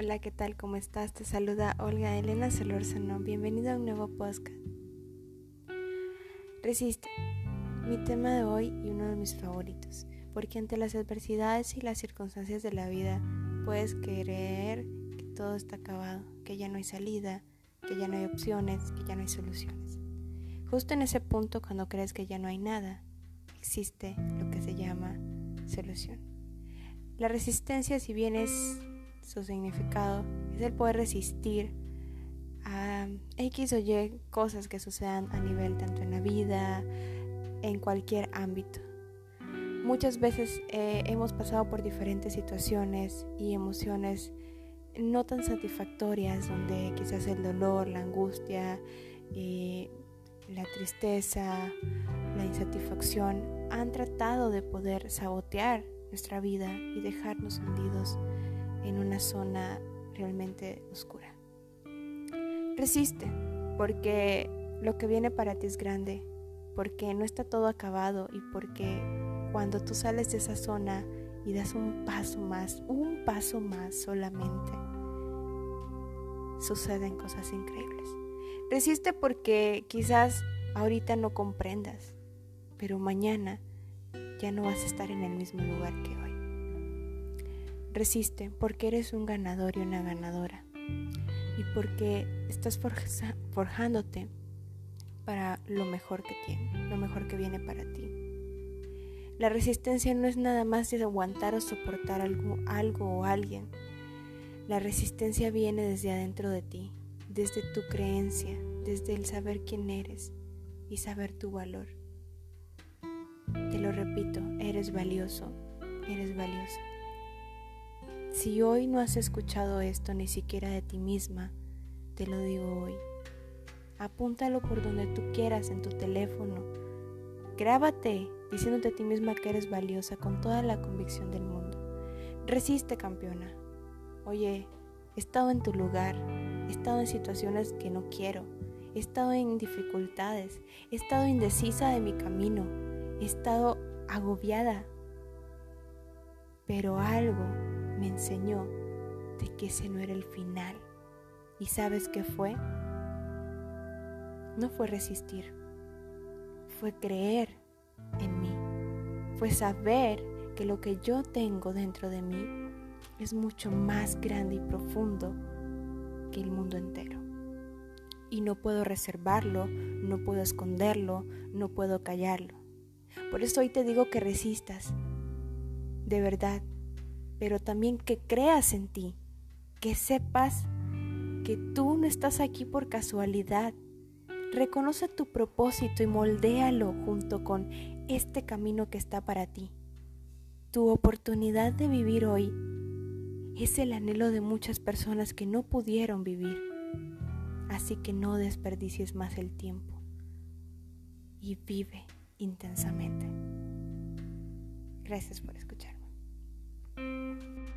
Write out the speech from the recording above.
¿qué tal? ¿Cómo estás? Te saluda Olga Elena Solórzano. Bienvenido a un nuevo podcast. Resiste. Mi tema de hoy y uno de mis favoritos, porque ante las adversidades y las circunstancias de la vida puedes creer que todo está acabado, que ya no hay salida, que ya no hay opciones, que ya no hay soluciones. Justo en ese punto, cuando crees que ya no hay nada, existe lo que se llama solución. La resistencia, si bien es su significado es el poder resistir a X o Y cosas que sucedan a nivel tanto en la vida, en cualquier ámbito. Muchas veces eh, hemos pasado por diferentes situaciones y emociones no tan satisfactorias, donde quizás el dolor, la angustia, eh, la tristeza, la insatisfacción han tratado de poder sabotear nuestra vida y dejarnos hundidos en una zona realmente oscura. Resiste, porque lo que viene para ti es grande, porque no está todo acabado y porque cuando tú sales de esa zona y das un paso más, un paso más solamente, suceden cosas increíbles. Resiste porque quizás ahorita no comprendas, pero mañana ya no vas a estar en el mismo lugar que hoy. Resiste porque eres un ganador y una ganadora. Y porque estás forjándote para lo mejor que tiene, lo mejor que viene para ti. La resistencia no es nada más de aguantar o soportar algo, algo o alguien. La resistencia viene desde adentro de ti, desde tu creencia, desde el saber quién eres y saber tu valor. Te lo repito, eres valioso, eres valiosa. Si hoy no has escuchado esto ni siquiera de ti misma, te lo digo hoy. Apúntalo por donde tú quieras en tu teléfono. Grábate diciéndote a ti misma que eres valiosa con toda la convicción del mundo. Resiste, campeona. Oye, he estado en tu lugar, he estado en situaciones que no quiero, he estado en dificultades, he estado indecisa de mi camino, he estado agobiada. Pero algo me enseñó de que ese no era el final. ¿Y sabes qué fue? No fue resistir, fue creer en mí, fue saber que lo que yo tengo dentro de mí es mucho más grande y profundo que el mundo entero. Y no puedo reservarlo, no puedo esconderlo, no puedo callarlo. Por eso hoy te digo que resistas. De verdad, pero también que creas en ti, que sepas que tú no estás aquí por casualidad. Reconoce tu propósito y moldéalo junto con este camino que está para ti. Tu oportunidad de vivir hoy es el anhelo de muchas personas que no pudieron vivir. Así que no desperdicies más el tiempo y vive intensamente. Gracias por escuchar. Música